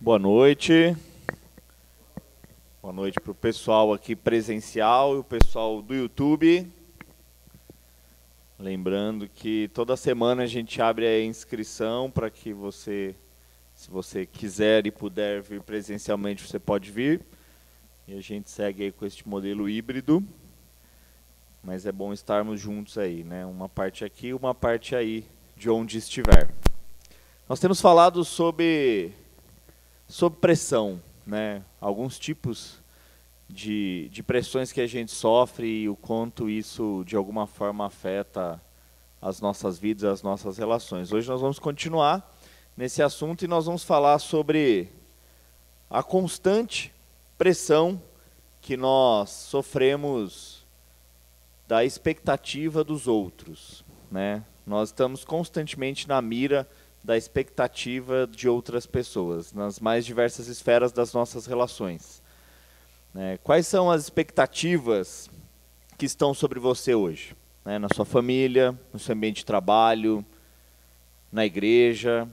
Boa noite. Boa noite para o pessoal aqui presencial e o pessoal do YouTube. Lembrando que toda semana a gente abre a inscrição para que você, se você quiser e puder vir presencialmente, você pode vir. E a gente segue aí com este modelo híbrido. Mas é bom estarmos juntos aí, né? Uma parte aqui, uma parte aí, de onde estiver. Nós temos falado sobre, sobre pressão, né? alguns tipos de, de pressões que a gente sofre e o quanto isso de alguma forma afeta as nossas vidas, as nossas relações. Hoje nós vamos continuar nesse assunto e nós vamos falar sobre a constante pressão que nós sofremos da expectativa dos outros, né? Nós estamos constantemente na mira da expectativa de outras pessoas, nas mais diversas esferas das nossas relações. Né? Quais são as expectativas que estão sobre você hoje? Né? Na sua família, no seu ambiente de trabalho, na igreja,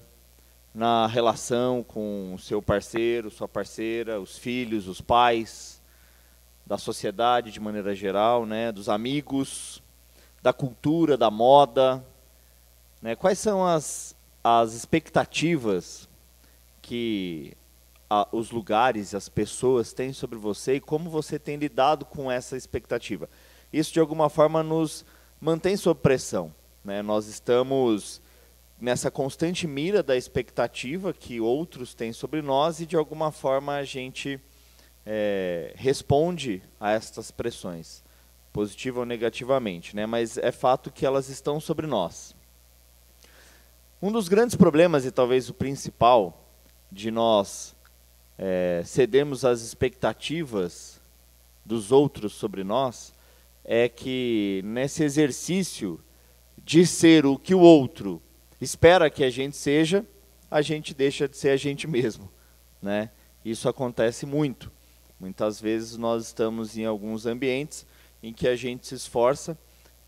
na relação com o seu parceiro, sua parceira, os filhos, os pais, da sociedade de maneira geral, né? dos amigos, da cultura, da moda. Né? Quais são as, as expectativas que a, os lugares, as pessoas têm sobre você e como você tem lidado com essa expectativa. Isso, de alguma forma, nos mantém sob pressão. Né? Nós estamos nessa constante mira da expectativa que outros têm sobre nós e, de alguma forma, a gente é, responde a estas pressões, positiva ou negativamente. Né? Mas é fato que elas estão sobre nós. Um dos grandes problemas, e talvez o principal, de nós é, cedermos às expectativas dos outros sobre nós, é que nesse exercício de ser o que o outro espera que a gente seja, a gente deixa de ser a gente mesmo. Né? Isso acontece muito. Muitas vezes nós estamos em alguns ambientes em que a gente se esforça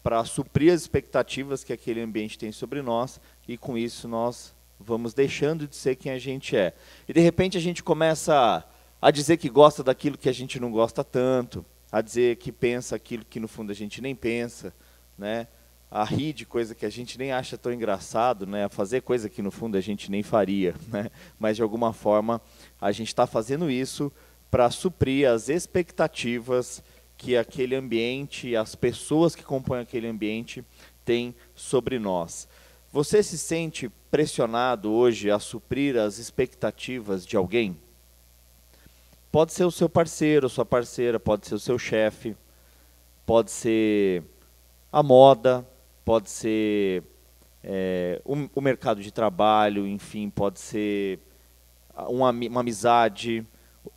para suprir as expectativas que aquele ambiente tem sobre nós e com isso nós vamos deixando de ser quem a gente é. E de repente a gente começa a dizer que gosta daquilo que a gente não gosta tanto, a dizer que pensa aquilo que no fundo a gente nem pensa, né? a rir de coisa que a gente nem acha tão engraçado, né? a fazer coisa que no fundo a gente nem faria. Né? Mas de alguma forma a gente está fazendo isso para suprir as expectativas que aquele ambiente, as pessoas que compõem aquele ambiente têm sobre nós. Você se sente pressionado hoje a suprir as expectativas de alguém? Pode ser o seu parceiro, sua parceira, pode ser o seu chefe, pode ser a moda, pode ser é, o, o, mercado de trabalho, enfim, pode ser uma, uma amizade,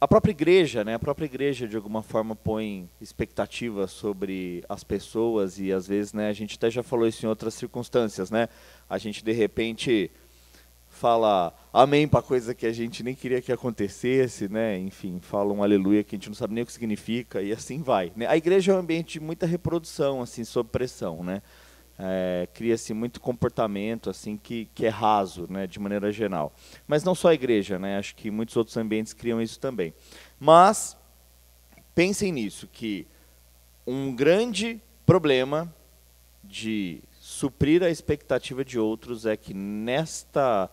a própria igreja, né? A própria igreja de alguma forma põe expectativas sobre as pessoas e às vezes, né, a gente até já falou isso em outras circunstâncias, né? A gente de repente fala amém para coisa que a gente nem queria que acontecesse, né? Enfim, fala um aleluia que a gente não sabe nem o que significa e assim vai. Né? A igreja é um ambiente de muita reprodução, assim, sob pressão, né? É, cria-se muito comportamento assim que, que é raso, né, de maneira geral. Mas não só a igreja, né? Acho que muitos outros ambientes criam isso também. Mas pensem nisso que um grande problema de suprir a expectativa de outros é que nesta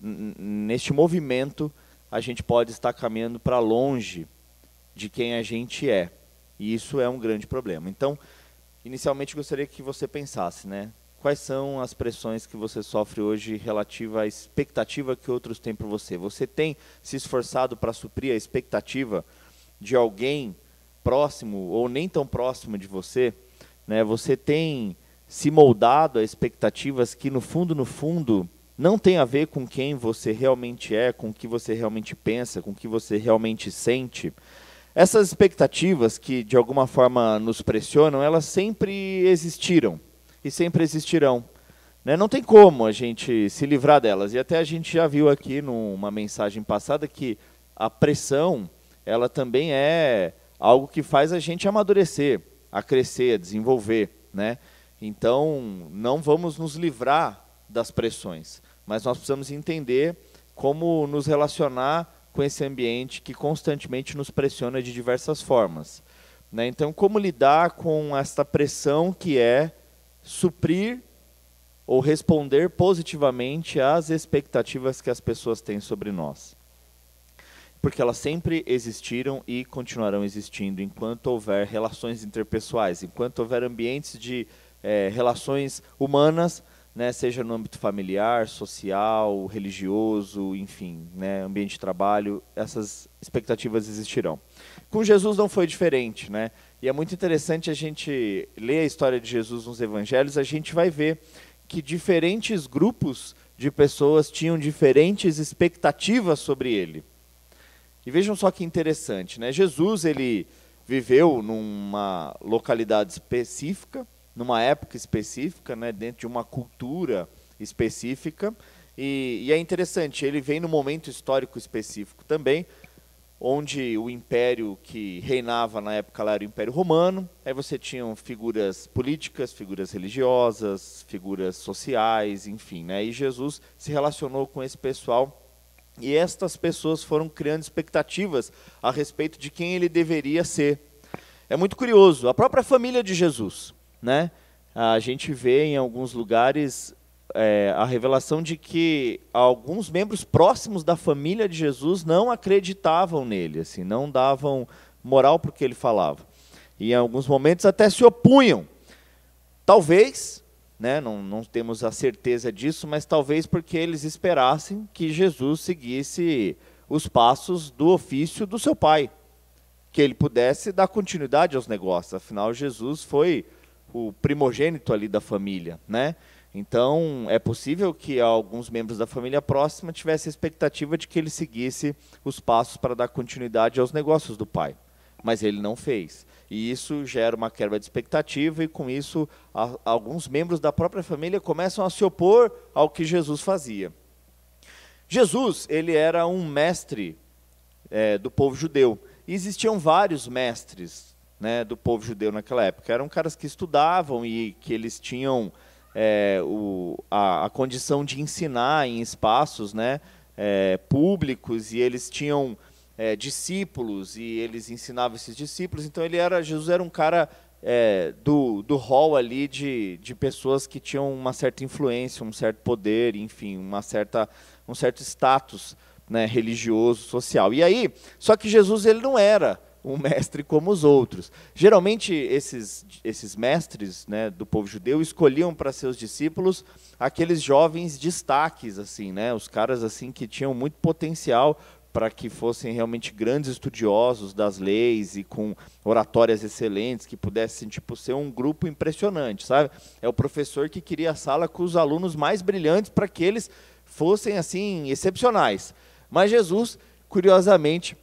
neste movimento a gente pode estar caminhando para longe de quem a gente é. E isso é um grande problema. Então, inicialmente gostaria que você pensasse, né? Quais são as pressões que você sofre hoje relativa à expectativa que outros têm por você? Você tem se esforçado para suprir a expectativa de alguém próximo ou nem tão próximo de você? Né? Você tem se moldado a expectativas que no fundo, no fundo, não tem a ver com quem você realmente é, com o que você realmente pensa, com o que você realmente sente? Essas expectativas que de alguma forma nos pressionam, elas sempre existiram e sempre existirão. Né? Não tem como a gente se livrar delas. E até a gente já viu aqui numa mensagem passada que a pressão, ela também é algo que faz a gente amadurecer, a crescer, a desenvolver. Né? Então, não vamos nos livrar das pressões, mas nós precisamos entender como nos relacionar com esse ambiente que constantemente nos pressiona de diversas formas. Né? Então, como lidar com esta pressão que é suprir ou responder positivamente às expectativas que as pessoas têm sobre nós? Porque elas sempre existiram e continuarão existindo enquanto houver relações interpessoais, enquanto houver ambientes de é, relações humanas né, seja no âmbito familiar, social, religioso, enfim, né, ambiente de trabalho, essas expectativas existirão. Com Jesus não foi diferente, né? E é muito interessante a gente ler a história de Jesus nos evangelhos, a gente vai ver que diferentes grupos de pessoas tinham diferentes expectativas sobre ele. E vejam só que interessante, né? Jesus ele viveu numa localidade específica, numa época específica, né, dentro de uma cultura específica. E, e, é interessante, ele vem no momento histórico específico também, onde o império que reinava na época lá era o Império Romano. Aí você tinha figuras políticas, figuras religiosas, figuras sociais, enfim. Né? E Jesus se relacionou com esse pessoal e estas pessoas foram criando expectativas a respeito de quem ele deveria ser. É muito curioso, a própria família de Jesus né? A gente vê em alguns lugares é, a revelação de que alguns membros próximos da família de Jesus não acreditavam nele, assim, não davam moral para o que ele falava. E em alguns momentos até se opunham. Talvez, né, não, não temos a certeza disso, mas talvez porque eles esperassem que Jesus seguisse os passos do ofício do seu pai, que ele pudesse dar continuidade aos negócios. Afinal, Jesus foi o primogênito ali da família, né? Então, é possível que alguns membros da família próxima tivessem a expectativa de que ele seguisse os passos para dar continuidade aos negócios do pai. Mas ele não fez. E isso gera uma quebra de expectativa, e com isso, a, alguns membros da própria família começam a se opor ao que Jesus fazia. Jesus, ele era um mestre é, do povo judeu. E existiam vários mestres né, do povo judeu naquela época. Eram caras que estudavam e que eles tinham é, o, a, a, condição de ensinar em espaços né, é, públicos e eles tinham é, discípulos e eles ensinavam esses discípulos. Então ele era Jesus era um cara é, do, do hall ali de, de pessoas que tinham uma certa influência, um certo poder, enfim, uma certa, um certo status né, religioso, social. E aí, só que Jesus ele não era um mestre como os outros. Geralmente, esses, esses mestres né, do povo judeu escolhiam para seus discípulos aqueles jovens destaques, assim, né, os caras assim que tinham muito potencial para que fossem realmente grandes estudiosos das leis e com oratórias excelentes, que pudessem tipo ser um grupo impressionante, sabe? É o professor que queria a sala com os alunos mais brilhantes para que eles fossem assim excepcionais. Mas Jesus, curiosamente,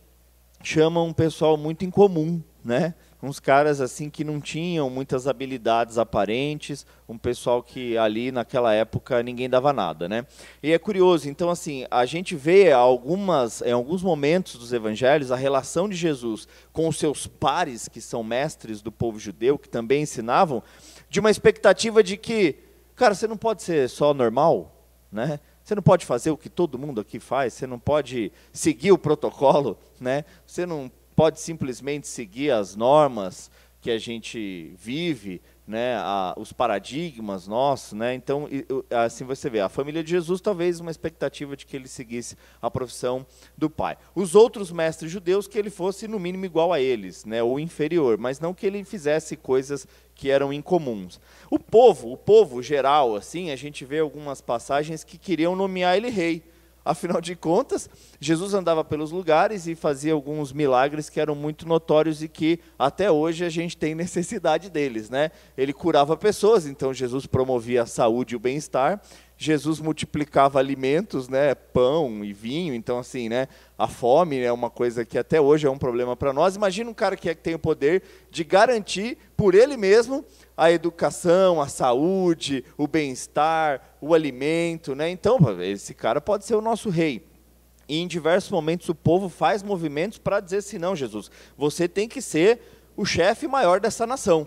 chama um pessoal muito incomum, né? Uns caras assim que não tinham muitas habilidades aparentes, um pessoal que ali naquela época ninguém dava nada, né? E é curioso, então assim, a gente vê algumas em alguns momentos dos evangelhos a relação de Jesus com os seus pares que são mestres do povo judeu, que também ensinavam, de uma expectativa de que, cara, você não pode ser só normal, né? Você não pode fazer o que todo mundo aqui faz, você não pode seguir o protocolo, né? Você não pode simplesmente seguir as normas que a gente vive, né, a, os paradigmas nossos, né? Então, assim você vê, a família de Jesus talvez uma expectativa de que ele seguisse a profissão do pai. Os outros mestres judeus que ele fosse no mínimo igual a eles, né, ou inferior, mas não que ele fizesse coisas que eram incomuns. O povo, o povo geral, assim, a gente vê algumas passagens que queriam nomear ele rei. Afinal de contas, Jesus andava pelos lugares e fazia alguns milagres que eram muito notórios e que até hoje a gente tem necessidade deles, né? Ele curava pessoas, então Jesus promovia a saúde e o bem-estar. Jesus multiplicava alimentos, né, pão e vinho, então assim, né, a fome é uma coisa que até hoje é um problema para nós. Imagina um cara que, é, que tem o poder de garantir por ele mesmo a educação, a saúde, o bem-estar, o alimento, né? Então, esse cara pode ser o nosso rei. E em diversos momentos o povo faz movimentos para dizer assim: não, Jesus, você tem que ser o chefe maior dessa nação.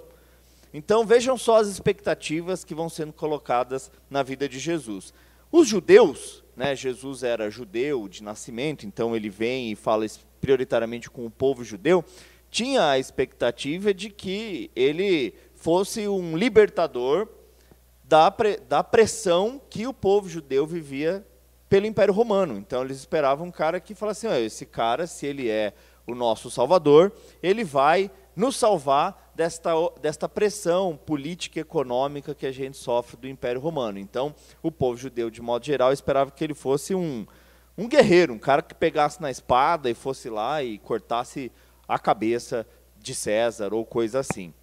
Então vejam só as expectativas que vão sendo colocadas na vida de Jesus. Os judeus, né, Jesus era judeu de nascimento, então ele vem e fala prioritariamente com o povo judeu, tinha a expectativa de que ele fosse um libertador da, pre, da pressão que o povo judeu vivia pelo Império Romano. Então eles esperavam um cara que falasse assim, esse cara, se ele é o nosso salvador, ele vai nos salvar desta, desta pressão política e econômica que a gente sofre do Império Romano. Então, o povo judeu, de modo geral, esperava que ele fosse um, um guerreiro, um cara que pegasse na espada e fosse lá e cortasse a cabeça de César ou coisa assim.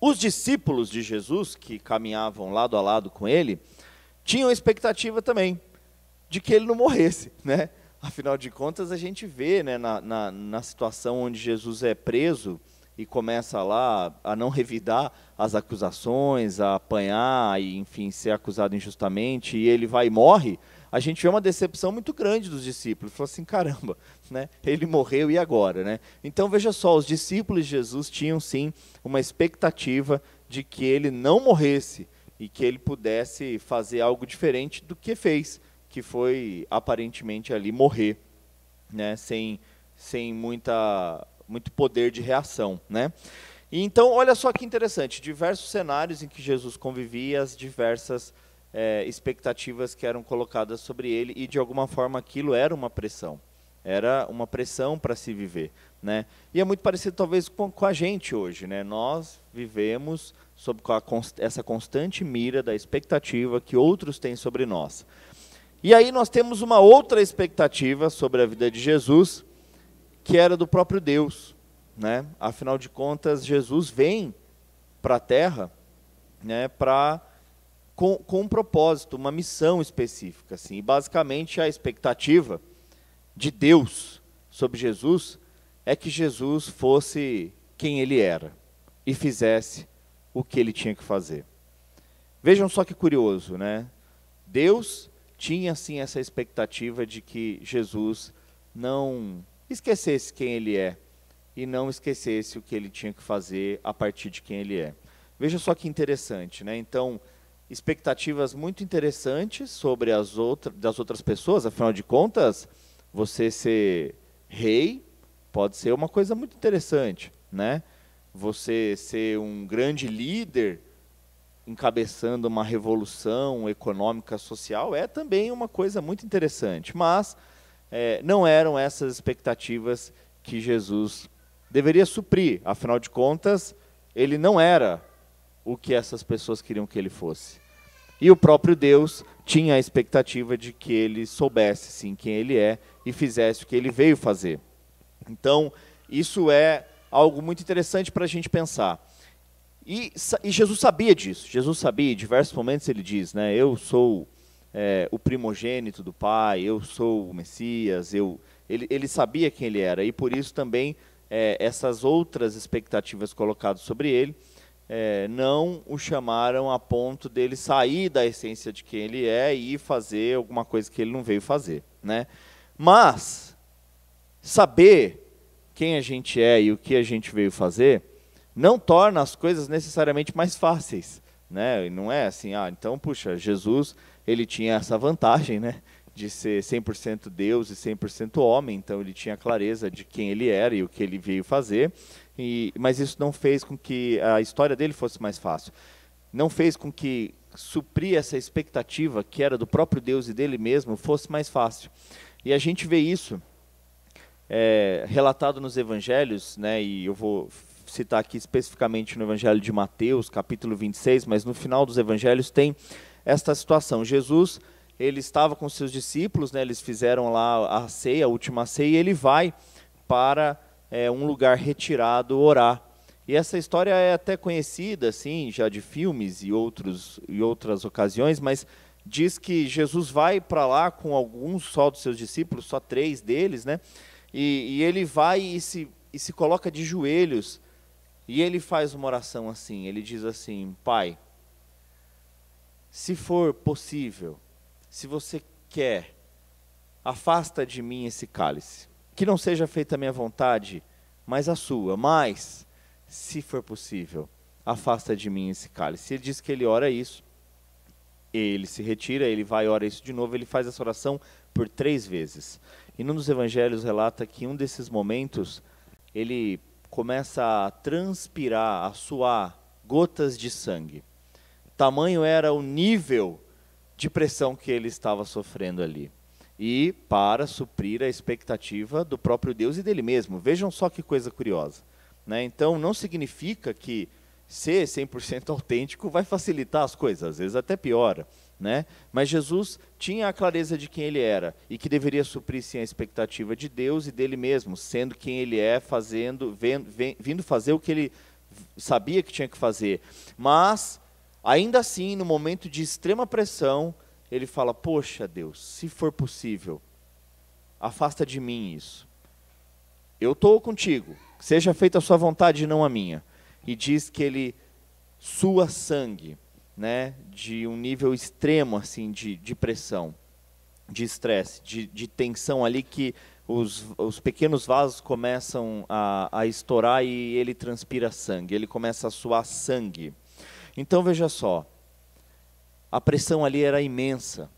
Os discípulos de Jesus, que caminhavam lado a lado com ele, tinham expectativa também de que ele não morresse, né? Afinal de contas, a gente vê né, na, na, na situação onde Jesus é preso e começa lá a não revidar as acusações, a apanhar e, enfim, ser acusado injustamente, e ele vai e morre, a gente vê uma decepção muito grande dos discípulos. Falou assim, caramba, né? Ele morreu e agora, né? Então veja só, os discípulos de Jesus tinham sim uma expectativa de que ele não morresse e que ele pudesse fazer algo diferente do que fez, que foi aparentemente ali morrer, né? Sem sem muita muito poder de reação, né? E então, olha só que interessante, diversos cenários em que Jesus convivia, as diversas é, expectativas que eram colocadas sobre ele e de alguma forma aquilo era uma pressão, era uma pressão para se viver, né? E é muito parecido talvez com, com a gente hoje, né? Nós vivemos sob essa constante mira da expectativa que outros têm sobre nós. E aí nós temos uma outra expectativa sobre a vida de Jesus, que era do próprio Deus, né? Afinal de contas, Jesus vem para a Terra, né? Para com, com um propósito, uma missão específica. Assim. E basicamente a expectativa de Deus sobre Jesus é que Jesus fosse quem ele era e fizesse o que ele tinha que fazer. Vejam só que curioso, né? Deus tinha assim essa expectativa de que Jesus não esquecesse quem ele é e não esquecesse o que ele tinha que fazer a partir de quem ele é. Veja só que interessante, né? Então, expectativas muito interessantes sobre as outras das outras pessoas, afinal de contas, você ser rei pode ser uma coisa muito interessante, né? Você ser um grande líder encabeçando uma revolução econômica social é também uma coisa muito interessante, mas é, não eram essas expectativas que Jesus deveria suprir. Afinal de contas, ele não era o que essas pessoas queriam que ele fosse. E o próprio Deus tinha a expectativa de que ele soubesse sim quem ele é e fizesse o que ele veio fazer. Então, isso é algo muito interessante para a gente pensar. E, e, Jesus sabia disso. Jesus sabia, em diversos momentos ele diz, né, eu sou é, o primogênito do Pai, eu sou o Messias, eu, ele, ele sabia quem ele era. E por isso também é, essas outras expectativas colocadas sobre ele é, não o chamaram a ponto dele sair da essência de quem ele é e fazer alguma coisa que ele não veio fazer. Né? Mas, saber quem a gente é e o que a gente veio fazer não torna as coisas necessariamente mais fáceis. Né? Não é assim, ah, então, puxa, Jesus ele tinha essa vantagem, né? de ser 100% Deus e 100% homem, então ele tinha clareza de quem ele era e o que ele veio fazer, e, mas isso não fez com que a história dele fosse mais fácil. Não fez com que suprir essa expectativa que era do próprio Deus e dele mesmo fosse mais fácil. E a gente vê isso é, relatado nos evangelhos, né, e eu vou citar aqui especificamente no evangelho de Mateus, capítulo 26, mas no final dos evangelhos tem esta situação. Jesus ele estava com seus discípulos, né, eles fizeram lá a ceia, a última ceia, e ele vai para é, um lugar retirado orar. E essa história é até conhecida, assim, já de filmes e, outros, e outras ocasiões, mas diz que Jesus vai para lá com alguns só dos seus discípulos, só três deles, né? E, e ele vai e se, e se coloca de joelhos e ele faz uma oração assim. Ele diz assim: Pai, se for possível, se você quer, afasta de mim esse cálice. Que não seja feita a minha vontade, mas a sua. Mas, se for possível, afasta de mim esse cálice. Ele diz que ele ora isso. ele se retira, ele vai ora isso de novo, ele faz essa oração por três vezes. E num dos evangelhos relata que um desses momentos ele começa a transpirar, a suar gotas de sangue. Tamanho era o nível de pressão que ele estava sofrendo ali. E para suprir a expectativa do próprio Deus e dele mesmo. Vejam só que coisa curiosa. Né? Então, não significa que ser 100% autêntico vai facilitar as coisas, às vezes até piora. Né? Mas Jesus tinha a clareza de quem ele era e que deveria suprir sim a expectativa de Deus e dele mesmo, sendo quem ele é, fazendo, vendo, vindo fazer o que ele sabia que tinha que fazer. Mas ainda assim, no momento de extrema pressão, ele fala: "Poxa, Deus, se for possível, afasta de mim isso. Eu estou contigo. Seja feita a sua vontade e não a minha." E diz que ele sua sangue né, de um nível extremo assim de, de pressão, de estresse, de, de tensão ali que os, os pequenos vasos começam a, a estourar e ele transpira sangue, ele começa a suar sangue. Então veja só, a pressão ali era imensa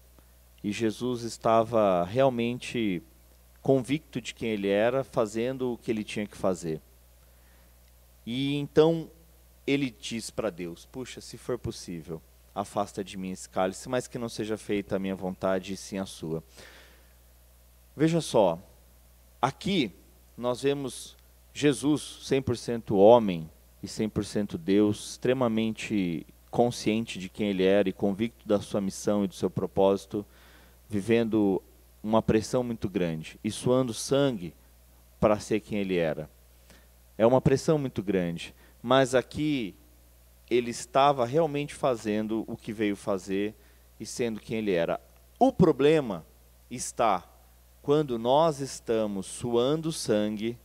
e Jesus estava realmente convicto de quem ele era, fazendo o que ele tinha que fazer. E então ele diz para Deus: Puxa, se for possível, afasta de mim esse cálice, mas que não seja feita a minha vontade e sim a sua. Veja só, aqui nós vemos Jesus 100% homem e 100% Deus, extremamente consciente de quem ele era e convicto da sua missão e do seu propósito, vivendo uma pressão muito grande e suando sangue para ser quem ele era. É uma pressão muito grande mas aqui ele estava realmente fazendo o que veio fazer e sendo quem ele era. O problema está quando nós estamos suando sangue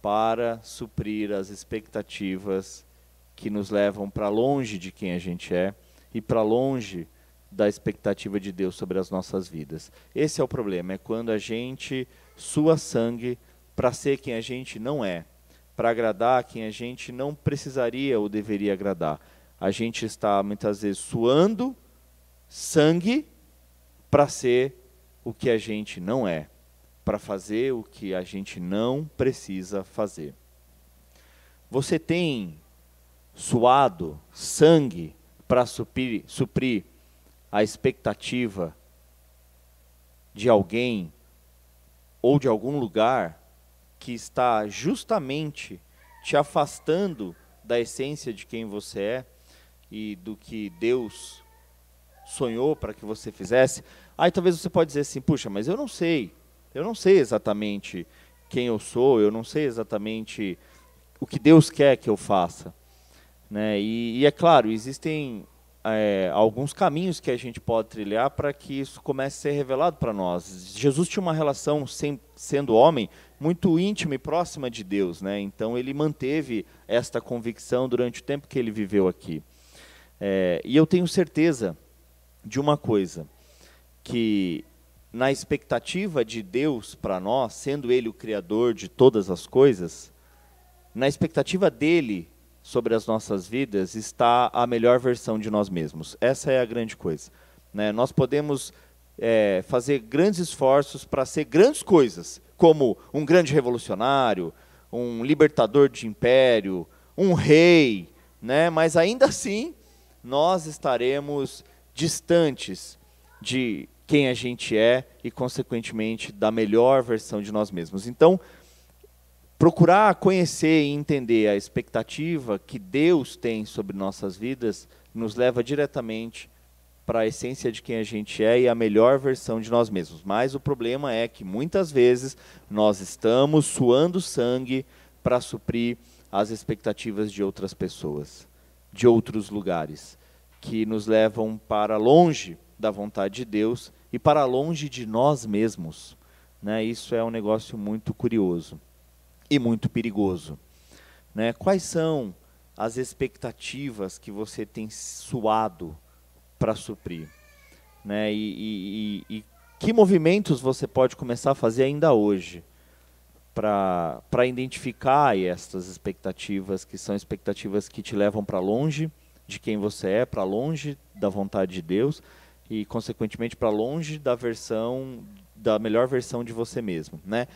para suprir as expectativas que nos levam para longe de quem a gente é e para longe da expectativa de Deus sobre as nossas vidas. Esse é o problema, é quando a gente sua sangue para ser quem a gente não é para agradar quem a gente não precisaria ou deveria agradar. A gente está muitas vezes suando sangue para ser o que a gente não é, para fazer o que a gente não precisa fazer. Você tem suado sangue para suprir, suprir a expectativa de alguém ou de algum lugar que está justamente te afastando da essência de quem você é e do que Deus sonhou para que você fizesse, aí talvez você pode dizer assim, puxa, mas eu não sei, eu não sei exatamente quem eu sou, eu não sei exatamente o que Deus quer que eu faça, né? E, e é claro, existem é, alguns caminhos que a gente pode trilhar para que isso comece a ser revelado para nós. Jesus tinha uma relação, sem, sendo homem, muito íntima e próxima de Deus, né? então ele manteve esta convicção durante o tempo que ele viveu aqui. É, e eu tenho certeza de uma coisa, que na expectativa de Deus para nós, sendo Ele o Criador de todas as coisas, na expectativa dele sobre as nossas vidas está a melhor versão de nós mesmos. Essa é a grande coisa. Né? Nós podemos é, fazer grandes esforços para ser grandes coisas, como um grande revolucionário, um libertador de império, um rei, né? mas ainda assim nós estaremos distantes de quem a gente é e, consequentemente, da melhor versão de nós mesmos. Então, procurar conhecer e entender a expectativa que Deus tem sobre nossas vidas nos leva diretamente para a essência de quem a gente é e a melhor versão de nós mesmos. Mas o problema é que muitas vezes nós estamos suando sangue para suprir as expectativas de outras pessoas, de outros lugares, que nos levam para longe da vontade de Deus e para longe de nós mesmos. Né? Isso é um negócio muito curioso e muito perigoso. Né? Quais são as expectativas que você tem suado para suprir? Né? E, e, e, que movimentos você pode começar a fazer ainda hoje para identificar estas expectativas, que são expectativas que te levam para longe de quem você é, para longe da vontade de Deus e, consequentemente, para longe da versão da melhor versão de você mesmo, né?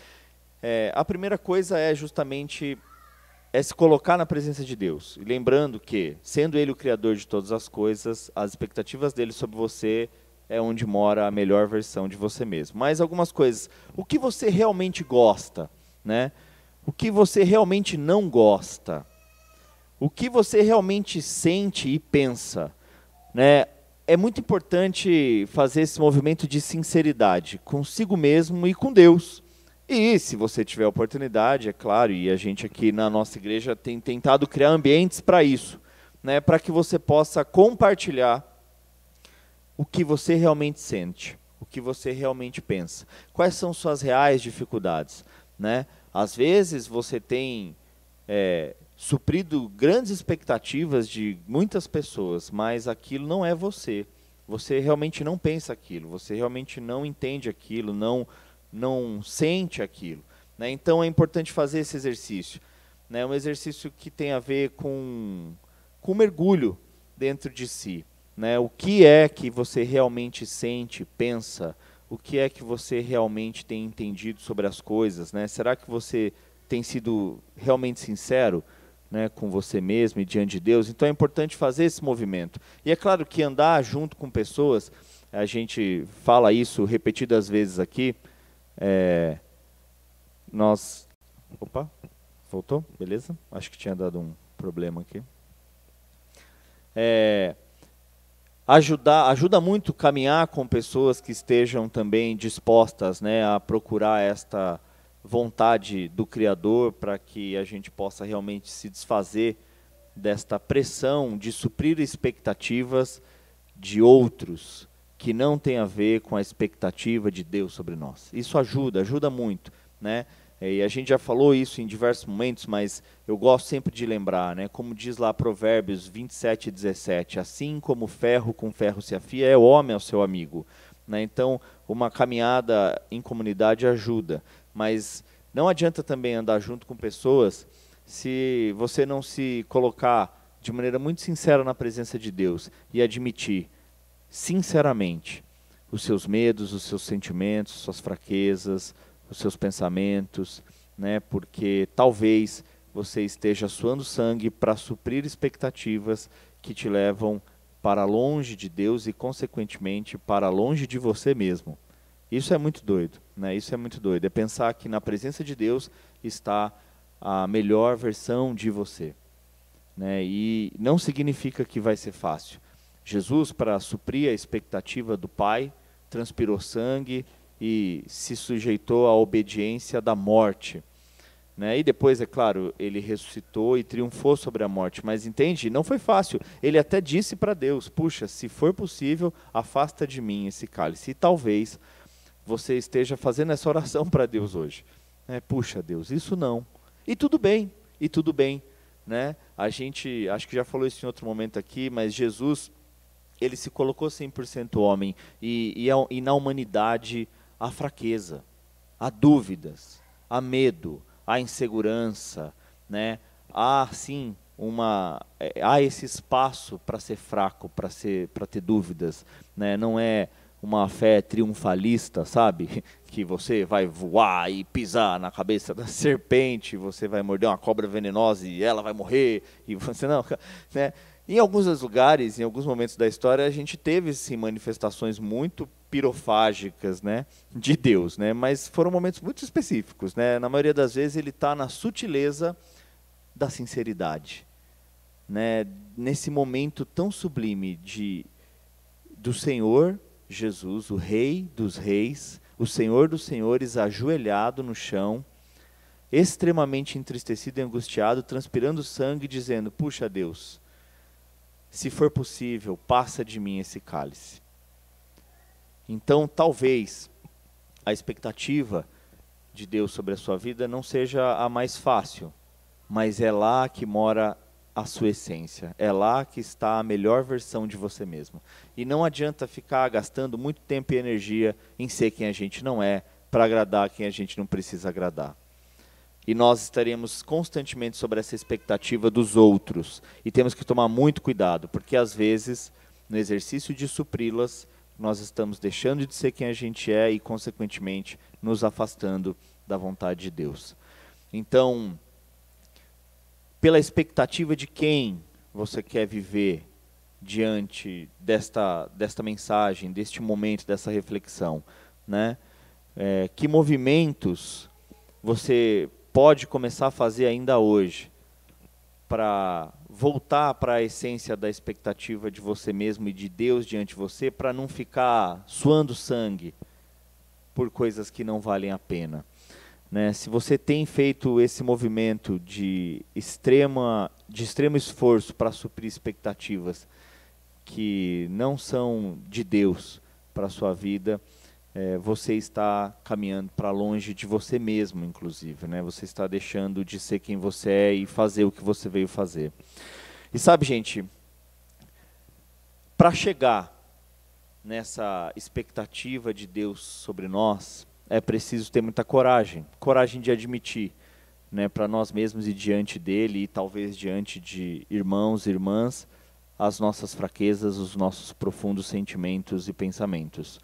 É, a primeira coisa é justamente é se colocar na presença de Deus. E lembrando que, sendo Ele o Criador de todas as coisas, as expectativas dele sobre você é onde mora a melhor versão de você mesmo. Mas algumas coisas, o que você realmente gosta, né? O que você realmente não gosta, o que você realmente sente e pensa, né? É muito importante fazer esse movimento de sinceridade consigo mesmo e com Deus. E se você tiver oportunidade, é claro, e a gente aqui na nossa igreja tem tentado criar ambientes para isso, né, para que você possa compartilhar o que você realmente sente, o que você realmente pensa, quais são suas reais dificuldades, né? Às vezes você tem é, suprido grandes expectativas de muitas pessoas, mas aquilo não é você. Você realmente não pensa aquilo, você realmente não entende aquilo, não não sente aquilo. Né? Então é importante fazer esse exercício. É né? um exercício que tem a ver com, com mergulho dentro de si. Né? O que é que você realmente sente, pensa? O que é que você realmente tem entendido sobre as coisas? Né? Será que você tem sido realmente sincero né, com você mesmo e diante de Deus? Então é importante fazer esse movimento. E é claro que andar junto com pessoas, a gente fala isso repetidas vezes aqui, é, nós. Opa, voltou? Beleza? Acho que tinha dado um problema aqui. É, ajudar, ajuda muito caminhar com pessoas que estejam também dispostas né, a procurar esta vontade do Criador para que a gente possa realmente se desfazer desta pressão de suprir expectativas de outros que não tem a ver com a expectativa de Deus sobre nós. Isso ajuda, ajuda muito, né? E a gente já falou isso em diversos momentos, mas eu gosto sempre de lembrar, né? Como diz lá Provérbios 27 e 17, assim como ferro com ferro se afia, é o homem ao seu amigo. Né? Então, uma caminhada em comunidade ajuda, mas não adianta também andar junto com pessoas se você não se colocar de maneira muito sincera na presença de Deus e admitir sinceramente os seus medos, os seus sentimentos, suas fraquezas, os seus pensamentos, né? Porque talvez você esteja suando sangue para suprir expectativas que te levam para longe de Deus e consequentemente para longe de você mesmo. Isso é muito doido, né? Isso é muito doido. É pensar que na presença de Deus está a melhor versão de você, né? E não significa que vai ser fácil. Jesus, para suprir a expectativa do Pai, transpirou sangue e se sujeitou à obediência da morte. Né? E depois, é claro, ele ressuscitou e triunfou sobre a morte. Mas entende? Não foi fácil. Ele até disse para Deus: Puxa, se for possível, afasta de mim esse cálice. E talvez você esteja fazendo essa oração para Deus hoje. É, Puxa, Deus, isso não. E tudo bem, e tudo bem. Né? A gente, acho que já falou isso em outro momento aqui, mas Jesus ele se colocou 100% homem e, e, e na humanidade há fraqueza, há dúvidas, há medo, há insegurança, né? Há sim uma é, há esse espaço para ser fraco, para ser para ter dúvidas, né? Não é uma fé triunfalista, sabe? Que você vai voar e pisar na cabeça da serpente, você vai morder uma cobra venenosa e ela vai morrer e você não, né? Em alguns lugares, em alguns momentos da história, a gente teve sim manifestações muito pirofágicas, né, de Deus, né, mas foram momentos muito específicos, né. Na maioria das vezes ele está na sutileza da sinceridade, né, nesse momento tão sublime de do Senhor Jesus, o Rei dos Reis, o Senhor dos Senhores, ajoelhado no chão, extremamente entristecido e angustiado, transpirando sangue, dizendo: Puxa Deus se for possível, passa de mim esse cálice. Então, talvez a expectativa de Deus sobre a sua vida não seja a mais fácil, mas é lá que mora a sua essência, é lá que está a melhor versão de você mesmo. E não adianta ficar gastando muito tempo e energia em ser quem a gente não é, para agradar quem a gente não precisa agradar. E nós estaremos constantemente sobre essa expectativa dos outros. E temos que tomar muito cuidado, porque às vezes, no exercício de supri-las, nós estamos deixando de ser quem a gente é e, consequentemente, nos afastando da vontade de Deus. Então, pela expectativa de quem você quer viver diante desta, desta mensagem, deste momento, dessa reflexão, né? É, que movimentos você pode começar a fazer ainda hoje para voltar para a essência da expectativa de você mesmo e de Deus diante de você, para não ficar suando sangue por coisas que não valem a pena. Né? Se você tem feito esse movimento de, extrema, de extremo esforço para suprir expectativas que não são de Deus para a sua vida, é, você está caminhando para longe de você mesmo, inclusive. Né? Você está deixando de ser quem você é e fazer o que você veio fazer. E sabe, gente, para chegar nessa expectativa de Deus sobre nós, é preciso ter muita coragem coragem de admitir né, para nós mesmos e diante dele, e talvez diante de irmãos e irmãs, as nossas fraquezas, os nossos profundos sentimentos e pensamentos.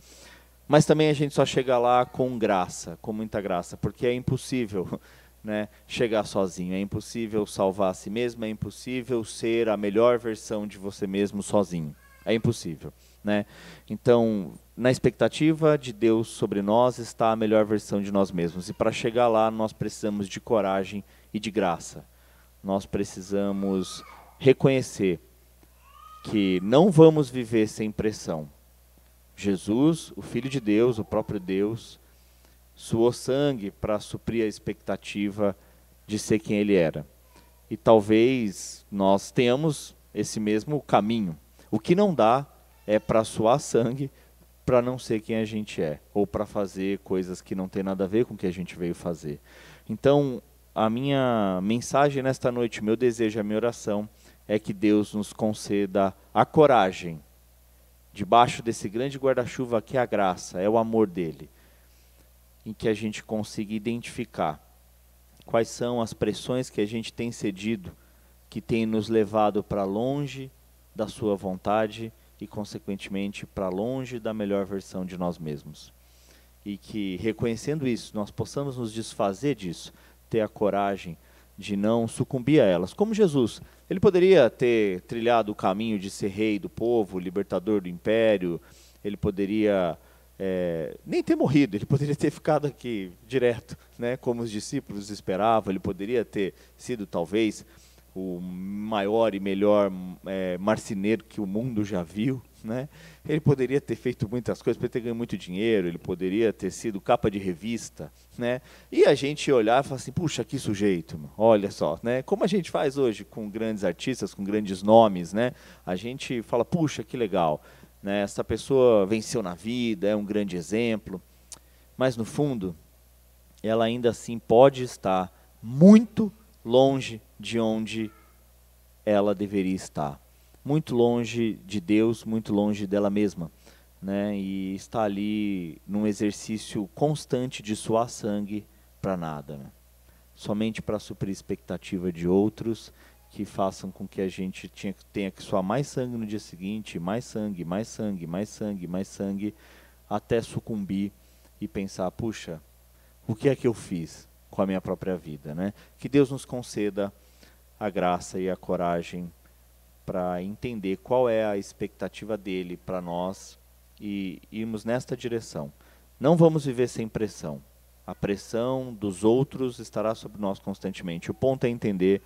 Mas também a gente só chega lá com graça, com muita graça, porque é impossível né, chegar sozinho, é impossível salvar a si mesmo, é impossível ser a melhor versão de você mesmo sozinho. É impossível. Né? Então, na expectativa de Deus sobre nós está a melhor versão de nós mesmos. E para chegar lá, nós precisamos de coragem e de graça. Nós precisamos reconhecer que não vamos viver sem pressão Jesus, o Filho de Deus, o próprio Deus, suou sangue para suprir a expectativa de ser quem ele era. E talvez nós tenhamos esse mesmo caminho. O que não dá é para suar sangue para não ser quem a gente é, ou para fazer coisas que não tem nada a ver com o que a gente veio fazer. Então, a minha mensagem nesta noite, meu desejo, a minha oração é que Deus nos conceda a coragem debaixo desse grande guarda-chuva que é a graça, é o amor dele, em que a gente consiga identificar quais são as pressões que a gente tem cedido, que tem nos levado para longe da sua vontade e, consequentemente, para longe da melhor versão de nós mesmos. E que, reconhecendo isso, nós possamos nos desfazer disso, ter a coragem de não sucumbir a elas. Como Jesus, ele poderia ter trilhado o caminho de ser rei do povo, libertador do império, ele poderia é, nem ter morrido, ele poderia ter ficado aqui direto, né, como os discípulos esperavam, ele poderia ter sido talvez o maior e melhor é, marceneiro que o mundo já viu, né? Ele poderia ter feito muitas coisas, poderia ter ganho muito dinheiro, ele poderia ter sido capa de revista, né? E a gente olhar e falar assim, puxa, que sujeito, olha só, né? Como a gente faz hoje com grandes artistas, com grandes nomes, né? A gente fala, puxa, que legal, né? Essa pessoa venceu na vida, é um grande exemplo, mas no fundo, ela ainda assim pode estar muito longe de onde ela deveria estar. Muito longe de Deus, muito longe dela mesma. Né? E está ali num exercício constante de suar sangue para nada. Né? Somente para suprir expectativa de outros que façam com que a gente tenha que suar mais sangue no dia seguinte, mais sangue, mais sangue, mais sangue, mais sangue, até sucumbir e pensar, puxa, o que é que eu fiz com a minha própria vida, né? Que Deus nos conceda a graça e a coragem para entender qual é a expectativa dele para nós e irmos nesta direção. Não vamos viver sem pressão. A pressão dos outros estará sobre nós constantemente. O ponto é entender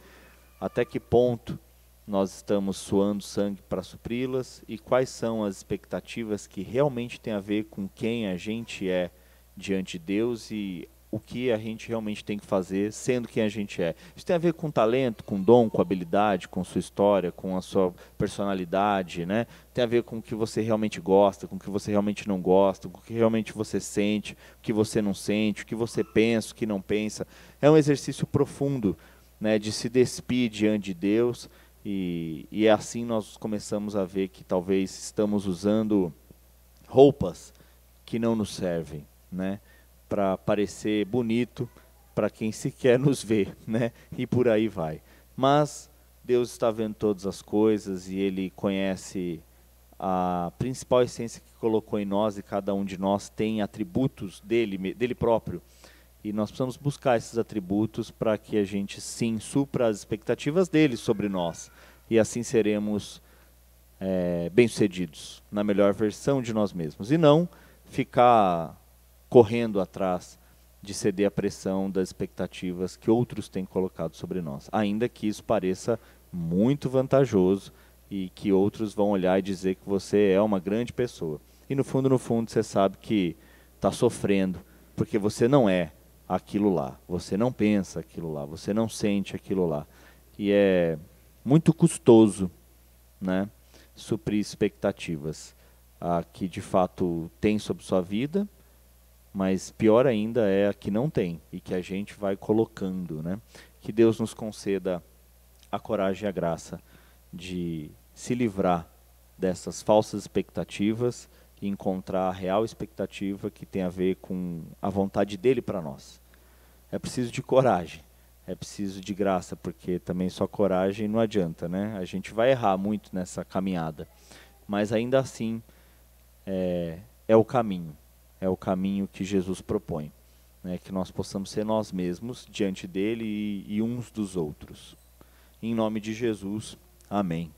até que ponto nós estamos suando sangue para supri-las e quais são as expectativas que realmente têm a ver com quem a gente é diante de Deus e o que a gente realmente tem que fazer, sendo quem a gente é. Isso tem a ver com talento, com dom, com habilidade, com sua história, com a sua personalidade, né? Tem a ver com o que você realmente gosta, com o que você realmente não gosta, com o que realmente você sente, o que você não sente, o que você pensa, o que não pensa. É um exercício profundo, né, de se despir diante de Deus e, e é assim nós começamos a ver que talvez estamos usando roupas que não nos servem, né? Para parecer bonito, para quem sequer nos vê, né? E por aí vai. Mas Deus está vendo todas as coisas e Ele conhece a principal essência que colocou em nós e cada um de nós tem atributos dele, dele próprio. E nós precisamos buscar esses atributos para que a gente sim supra as expectativas dele sobre nós. E assim seremos é, bem-sucedidos na melhor versão de nós mesmos. E não ficar correndo atrás de ceder à pressão das expectativas que outros têm colocado sobre nós. Ainda que isso pareça muito vantajoso e que outros vão olhar e dizer que você é uma grande pessoa. E no fundo, no fundo, você sabe que está sofrendo, porque você não é aquilo lá, você não pensa aquilo lá, você não sente aquilo lá. E é muito custoso né, suprir expectativas a que de fato tem sobre sua vida, mas pior ainda é a que não tem e que a gente vai colocando. Né? Que Deus nos conceda a coragem e a graça de se livrar dessas falsas expectativas e encontrar a real expectativa que tem a ver com a vontade dele para nós. É preciso de coragem, é preciso de graça, porque também só coragem não adianta, né? A gente vai errar muito nessa caminhada, mas ainda assim é, é o caminho, é o caminho que Jesus propõe, né? que nós possamos ser nós mesmos diante dele e, e uns dos outros. Em nome de Jesus, amém.